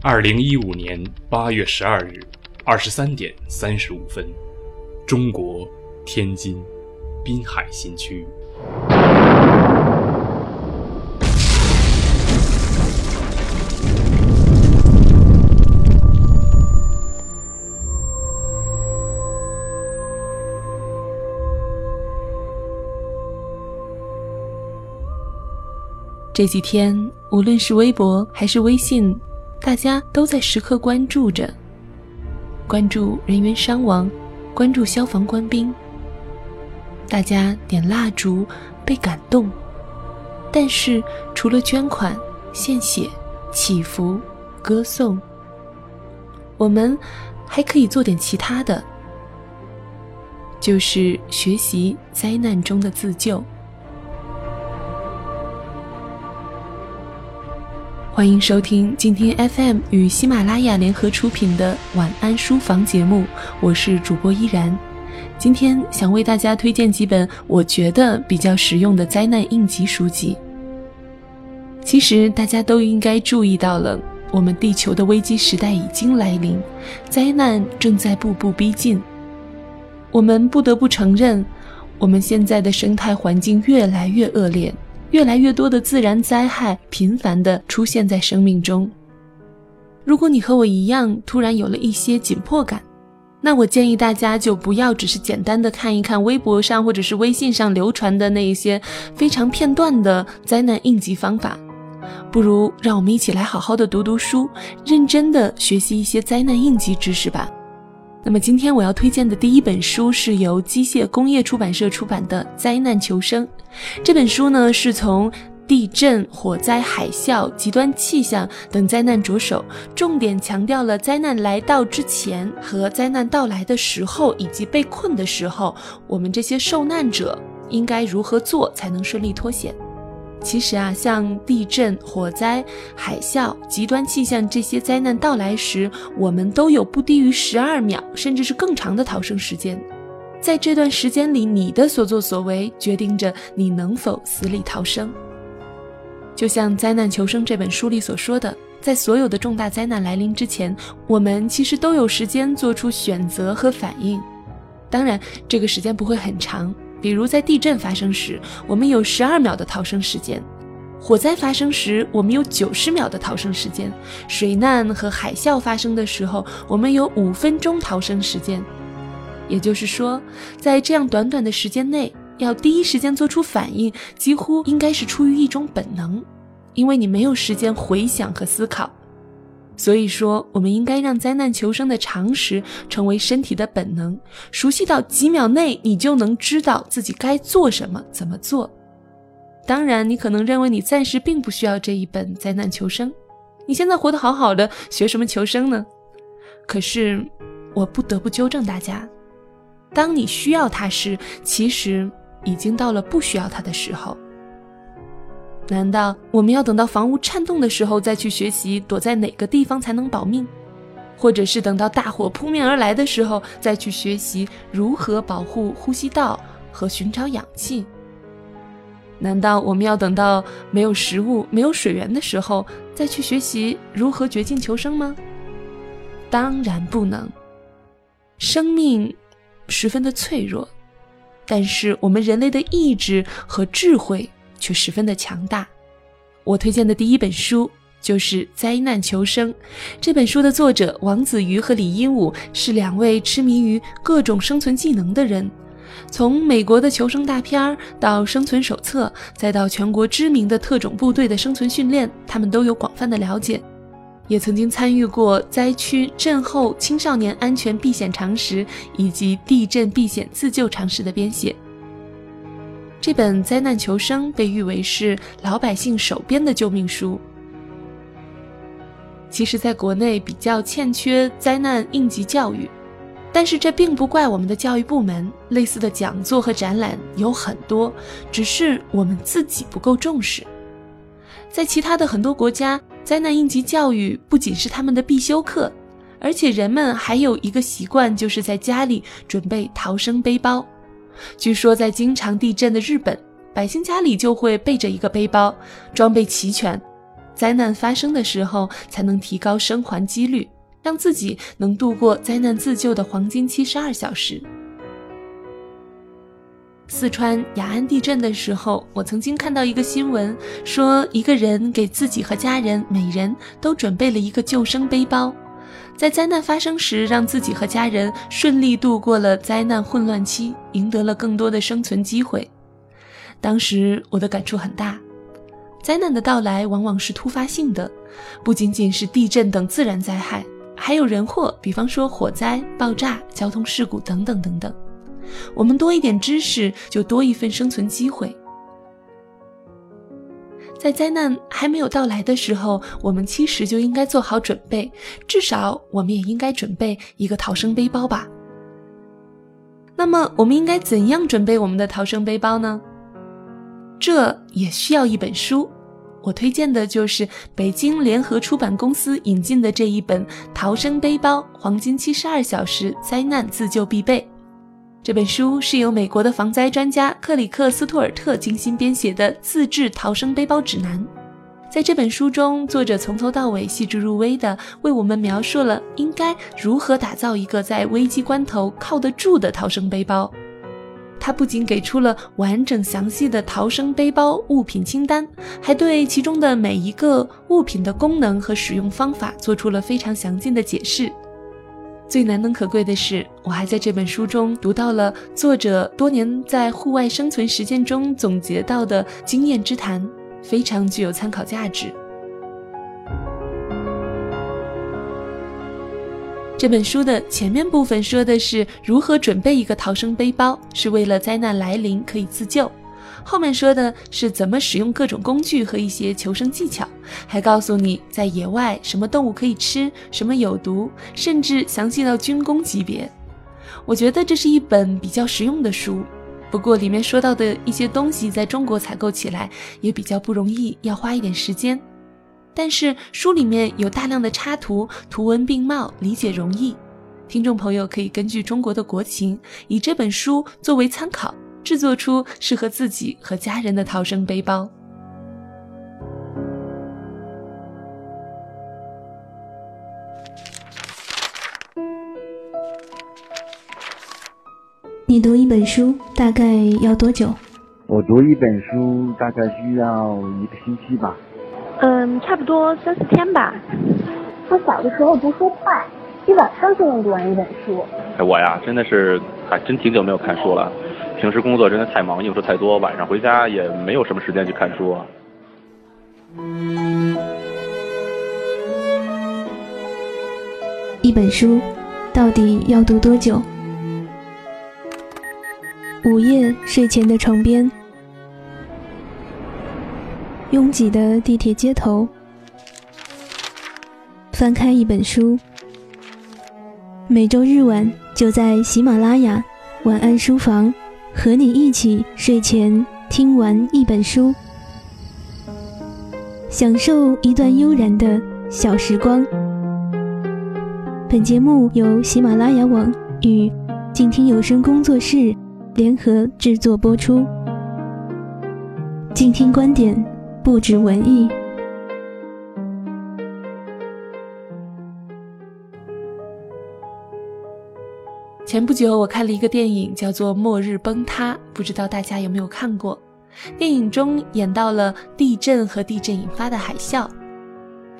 二零一五年八月十二日二十三点三十五分，中国天津滨海新区。这几天，无论是微博还是微信，大家都在时刻关注着，关注人员伤亡，关注消防官兵。大家点蜡烛，被感动，但是除了捐款、献血、祈福、歌颂，我们还可以做点其他的，就是学习灾难中的自救。欢迎收听今天 FM 与喜马拉雅联合出品的晚安书房节目，我是主播依然。今天想为大家推荐几本我觉得比较实用的灾难应急书籍。其实大家都应该注意到了，我们地球的危机时代已经来临，灾难正在步步逼近。我们不得不承认，我们现在的生态环境越来越恶劣。越来越多的自然灾害频繁地出现在生命中。如果你和我一样突然有了一些紧迫感，那我建议大家就不要只是简单的看一看微博上或者是微信上流传的那一些非常片段的灾难应急方法，不如让我们一起来好好的读读书，认真的学习一些灾难应急知识吧。那么今天我要推荐的第一本书是由机械工业出版社出版的《灾难求生》。这本书呢是从地震、火灾、海啸、极端气象等灾难着手，重点强调了灾难来到之前和灾难到来的时候，以及被困的时候，我们这些受难者应该如何做才能顺利脱险。其实啊，像地震、火灾、海啸、极端气象这些灾难到来时，我们都有不低于十二秒，甚至是更长的逃生时间。在这段时间里，你的所作所为决定着你能否死里逃生。就像《灾难求生》这本书里所说的，在所有的重大灾难来临之前，我们其实都有时间做出选择和反应。当然，这个时间不会很长。比如在地震发生时，我们有十二秒的逃生时间；火灾发生时，我们有九十秒的逃生时间；水难和海啸发生的时候，我们有五分钟逃生时间。也就是说，在这样短短的时间内，要第一时间做出反应，几乎应该是出于一种本能，因为你没有时间回想和思考。所以说，我们应该让灾难求生的常识成为身体的本能，熟悉到几秒内你就能知道自己该做什么、怎么做。当然，你可能认为你暂时并不需要这一本灾难求生，你现在活得好好的，学什么求生呢？可是，我不得不纠正大家：当你需要它时，其实已经到了不需要它的时候。难道我们要等到房屋颤动的时候再去学习躲在哪个地方才能保命，或者是等到大火扑面而来的时候再去学习如何保护呼吸道和寻找氧气？难道我们要等到没有食物、没有水源的时候再去学习如何绝境求生吗？当然不能。生命十分的脆弱，但是我们人类的意志和智慧。却十分的强大。我推荐的第一本书就是《灾难求生》。这本书的作者王子瑜和李鹦鹉是两位痴迷于各种生存技能的人。从美国的求生大片儿到生存手册，再到全国知名的特种部队的生存训练，他们都有广泛的了解，也曾经参与过灾区震后青少年安全避险常识以及地震避险自救常识的编写。这本《灾难求生》被誉为是老百姓手边的救命书。其实，在国内比较欠缺灾难应急教育，但是这并不怪我们的教育部门。类似的讲座和展览有很多，只是我们自己不够重视。在其他的很多国家，灾难应急教育不仅是他们的必修课，而且人们还有一个习惯，就是在家里准备逃生背包。据说，在经常地震的日本，百姓家里就会备着一个背包，装备齐全。灾难发生的时候才能提高生还几率，让自己能度过灾难自救的黄金七十二小时。四川雅安地震的时候，我曾经看到一个新闻，说一个人给自己和家人每人都准备了一个救生背包，在灾难发生时，让自己和家人顺利度过了灾难混乱期，赢得了更多的生存机会。当时我的感触很大，灾难的到来往往是突发性的，不仅仅是地震等自然灾害，还有人祸，比方说火灾、爆炸、交通事故等等等等。我们多一点知识，就多一份生存机会。在灾难还没有到来的时候，我们其实就应该做好准备，至少我们也应该准备一个逃生背包吧。那么，我们应该怎样准备我们的逃生背包呢？这也需要一本书，我推荐的就是北京联合出版公司引进的这一本《逃生背包：黄金七十二小时灾难自救必备》。这本书是由美国的防灾专家克里克斯托尔特精心编写的自制逃生背包指南。在这本书中，作者从头到尾细致入微地为我们描述了应该如何打造一个在危机关头靠得住的逃生背包。他不仅给出了完整详细的逃生背包物品清单，还对其中的每一个物品的功能和使用方法做出了非常详尽的解释。最难能可贵的是，我还在这本书中读到了作者多年在户外生存实践中总结到的经验之谈，非常具有参考价值。这本书的前面部分说的是如何准备一个逃生背包，是为了灾难来临可以自救。后面说的是怎么使用各种工具和一些求生技巧，还告诉你在野外什么动物可以吃，什么有毒，甚至详细到军工级别。我觉得这是一本比较实用的书，不过里面说到的一些东西在中国采购起来也比较不容易，要花一点时间。但是书里面有大量的插图，图文并茂，理解容易。听众朋友可以根据中国的国情，以这本书作为参考。制作出适合自己和家人的逃生背包。你读一本书大概要多久？我读一本书大概需要一个星期吧。嗯，差不多三四天吧。我小的时候读书快，一晚上就能读完一本书。哎，我呀，真的是还真挺久没有看书了。平时工作真的太忙，应酬太多，晚上回家也没有什么时间去看书。一本书到底要读多久？午夜睡前的床边，拥挤的地铁街头，翻开一本书。每周日晚就在喜马拉雅晚安书房。和你一起睡前听完一本书，享受一段悠然的小时光。本节目由喜马拉雅网与静听有声工作室联合制作播出。静听观点，不止文艺。前不久，我看了一个电影，叫做《末日崩塌》，不知道大家有没有看过？电影中演到了地震和地震引发的海啸。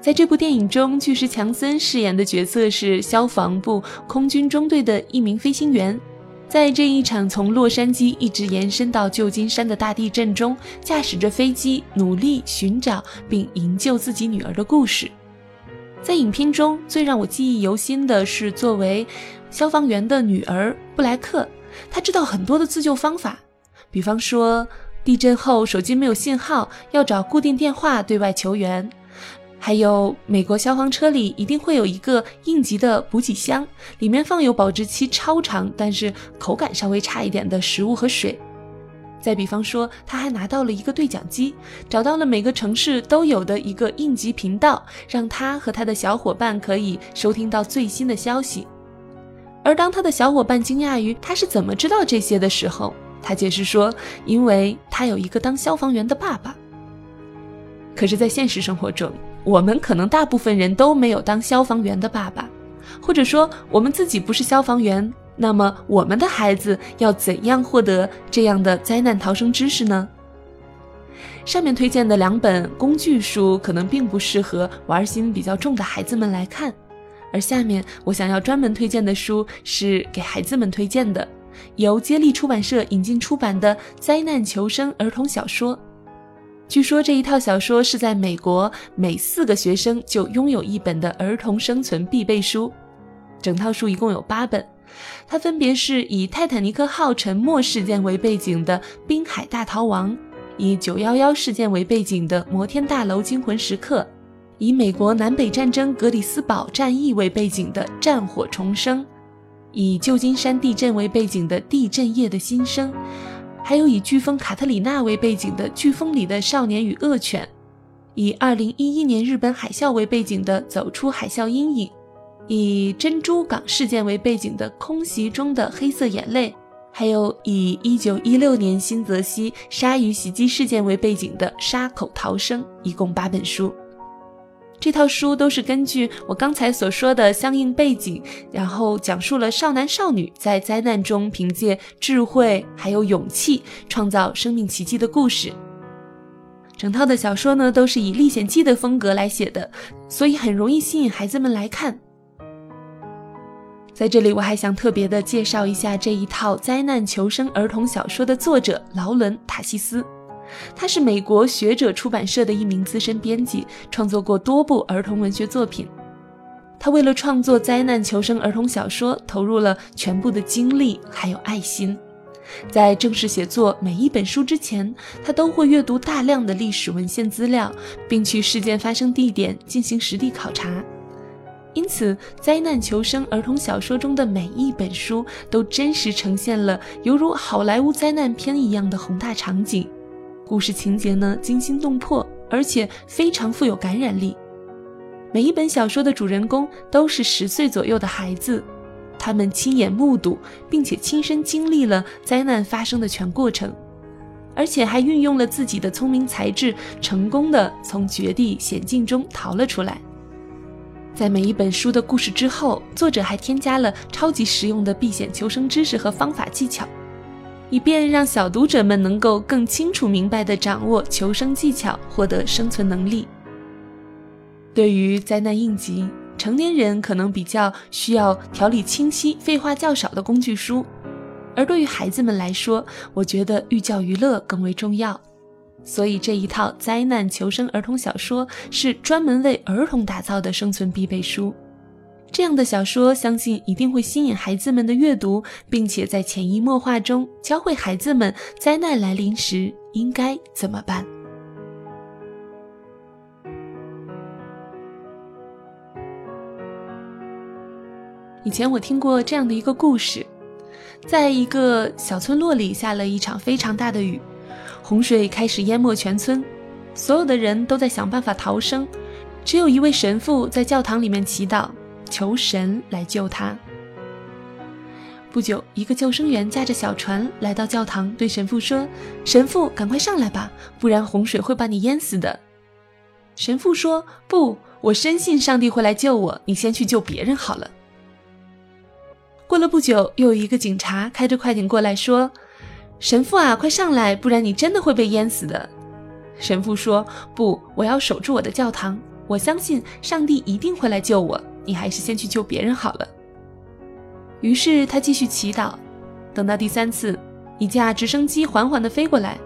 在这部电影中，巨石强森饰演的角色是消防部空军中队的一名飞行员，在这一场从洛杉矶一直延伸到旧金山的大地震中，驾驶着飞机努力寻找并营救自己女儿的故事。在影片中最让我记忆犹新的是作为。消防员的女儿布莱克，她知道很多的自救方法，比方说地震后手机没有信号，要找固定电话对外求援；还有美国消防车里一定会有一个应急的补给箱，里面放有保质期超长但是口感稍微差一点的食物和水。再比方说，他还拿到了一个对讲机，找到了每个城市都有的一个应急频道，让他和他的小伙伴可以收听到最新的消息。而当他的小伙伴惊讶于他是怎么知道这些的时候，他解释说：“因为他有一个当消防员的爸爸。”可是，在现实生活中，我们可能大部分人都没有当消防员的爸爸，或者说我们自己不是消防员。那么，我们的孩子要怎样获得这样的灾难逃生知识呢？上面推荐的两本工具书可能并不适合玩心比较重的孩子们来看，而下面我想要专门推荐的书是给孩子们推荐的，由接力出版社引进出版的《灾难求生》儿童小说。据说这一套小说是在美国每四个学生就拥有一本的儿童生存必备书。整套书一共有八本，它分别是以泰坦尼克号沉没事件为背景的《滨海大逃亡》。以九幺幺事件为背景的《摩天大楼惊魂时刻》，以美国南北战争格里斯堡战役为背景的《战火重生》，以旧金山地震为背景的《地震夜的新生》，还有以飓风卡特里娜为背景的《飓风里的少年与恶犬》，以二零一一年日本海啸为背景的《走出海啸阴影》，以珍珠港事件为背景的《空袭中的黑色眼泪》。还有以一九一六年新泽西鲨鱼袭击事件为背景的《鲨口逃生》，一共八本书。这套书都是根据我刚才所说的相应背景，然后讲述了少男少女在灾难中凭借智慧还有勇气创造生命奇迹的故事。整套的小说呢，都是以历险记的风格来写的，所以很容易吸引孩子们来看。在这里，我还想特别的介绍一下这一套灾难求生儿童小说的作者劳伦·塔西斯，他是美国学者出版社的一名资深编辑，创作过多部儿童文学作品。他为了创作灾难求生儿童小说，投入了全部的精力还有爱心。在正式写作每一本书之前，他都会阅读大量的历史文献资料，并去事件发生地点进行实地考察。因此，灾难求生儿童小说中的每一本书都真实呈现了犹如好莱坞灾难片一样的宏大场景，故事情节呢惊心动魄，而且非常富有感染力。每一本小说的主人公都是十岁左右的孩子，他们亲眼目睹并且亲身经历了灾难发生的全过程，而且还运用了自己的聪明才智，成功的从绝地险境中逃了出来。在每一本书的故事之后，作者还添加了超级实用的避险求生知识和方法技巧，以便让小读者们能够更清楚明白地掌握求生技巧，获得生存能力。对于灾难应急，成年人可能比较需要条理清晰、废话较少的工具书，而对于孩子们来说，我觉得寓教于乐更为重要。所以这一套灾难求生儿童小说是专门为儿童打造的生存必备书。这样的小说，相信一定会吸引孩子们的阅读，并且在潜移默化中教会孩子们灾难来临时应该怎么办。以前我听过这样的一个故事，在一个小村落里下了一场非常大的雨。洪水开始淹没全村，所有的人都在想办法逃生，只有一位神父在教堂里面祈祷，求神来救他。不久，一个救生员驾着小船来到教堂，对神父说：“神父，赶快上来吧，不然洪水会把你淹死的。”神父说：“不，我深信上帝会来救我，你先去救别人好了。”过了不久，又有一个警察开着快艇过来，说。神父啊，快上来，不然你真的会被淹死的。神父说：“不，我要守住我的教堂。我相信上帝一定会来救我。你还是先去救别人好了。”于是他继续祈祷。等到第三次，一架直升机缓缓地飞过来，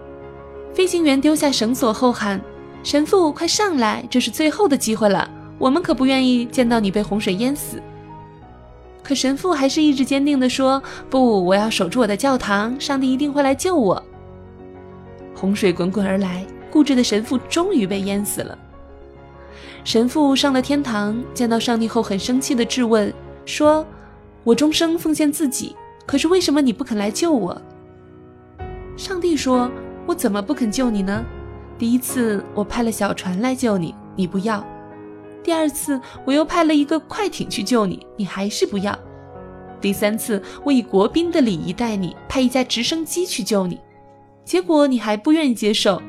飞行员丢下绳索后喊：“神父，快上来，这是最后的机会了。我们可不愿意见到你被洪水淹死。”可神父还是意志坚定地说：“不，我要守住我的教堂，上帝一定会来救我。”洪水滚滚而来，固执的神父终于被淹死了。神父上了天堂，见到上帝后很生气地质问说：“我终生奉献自己，可是为什么你不肯来救我？”上帝说：“我怎么不肯救你呢？第一次我派了小船来救你，你不要。”第二次，我又派了一个快艇去救你，你还是不要。第三次，我以国宾的礼仪待你，派一架直升机去救你，结果你还不愿意接受。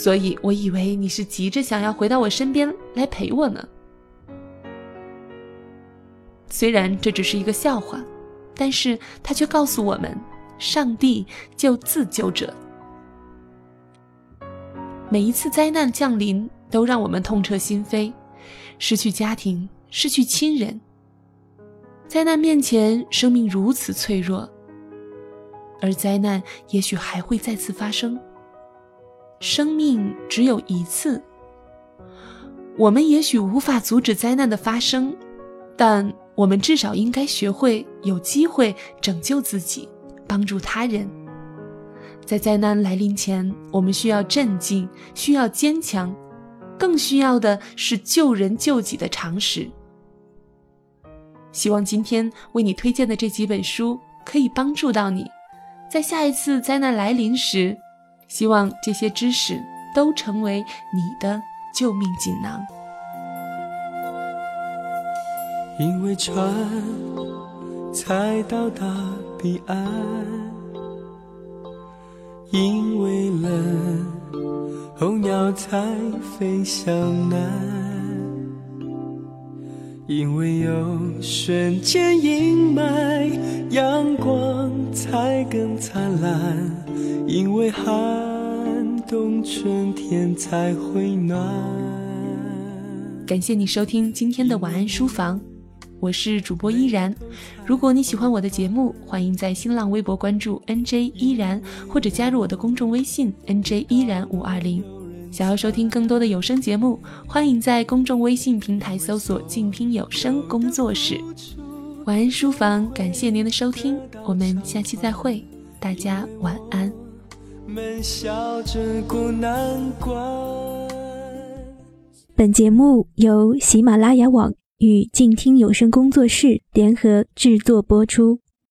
所以我以为你是急着想要回到我身边来陪我呢。虽然这只是一个笑话，但是它却告诉我们：上帝救自救者。每一次灾难降临，都让我们痛彻心扉，失去家庭，失去亲人。灾难面前，生命如此脆弱，而灾难也许还会再次发生。生命只有一次，我们也许无法阻止灾难的发生，但我们至少应该学会有机会拯救自己，帮助他人。在灾难来临前，我们需要镇静，需要坚强，更需要的是救人救己的常识。希望今天为你推荐的这几本书可以帮助到你，在下一次灾难来临时。希望这些知识都成为你的救命锦囊。因为船才到达彼岸，因为冷候鸟才飞向南，因为有瞬间阴霾，阳光才更灿烂。因为寒冬，春天才会暖。感谢你收听今天的晚安书房，我是主播依然。如果你喜欢我的节目，欢迎在新浪微博关注 NJ 依然，或者加入我的公众微信 NJ 依然五二零。想要收听更多的有声节目，欢迎在公众微信平台搜索“静听有声工作室”。晚安书房，感谢您的收听，我们下期再会，大家晚安。们笑着过难关。本节目由喜马拉雅网与静听有声工作室联合制作播出。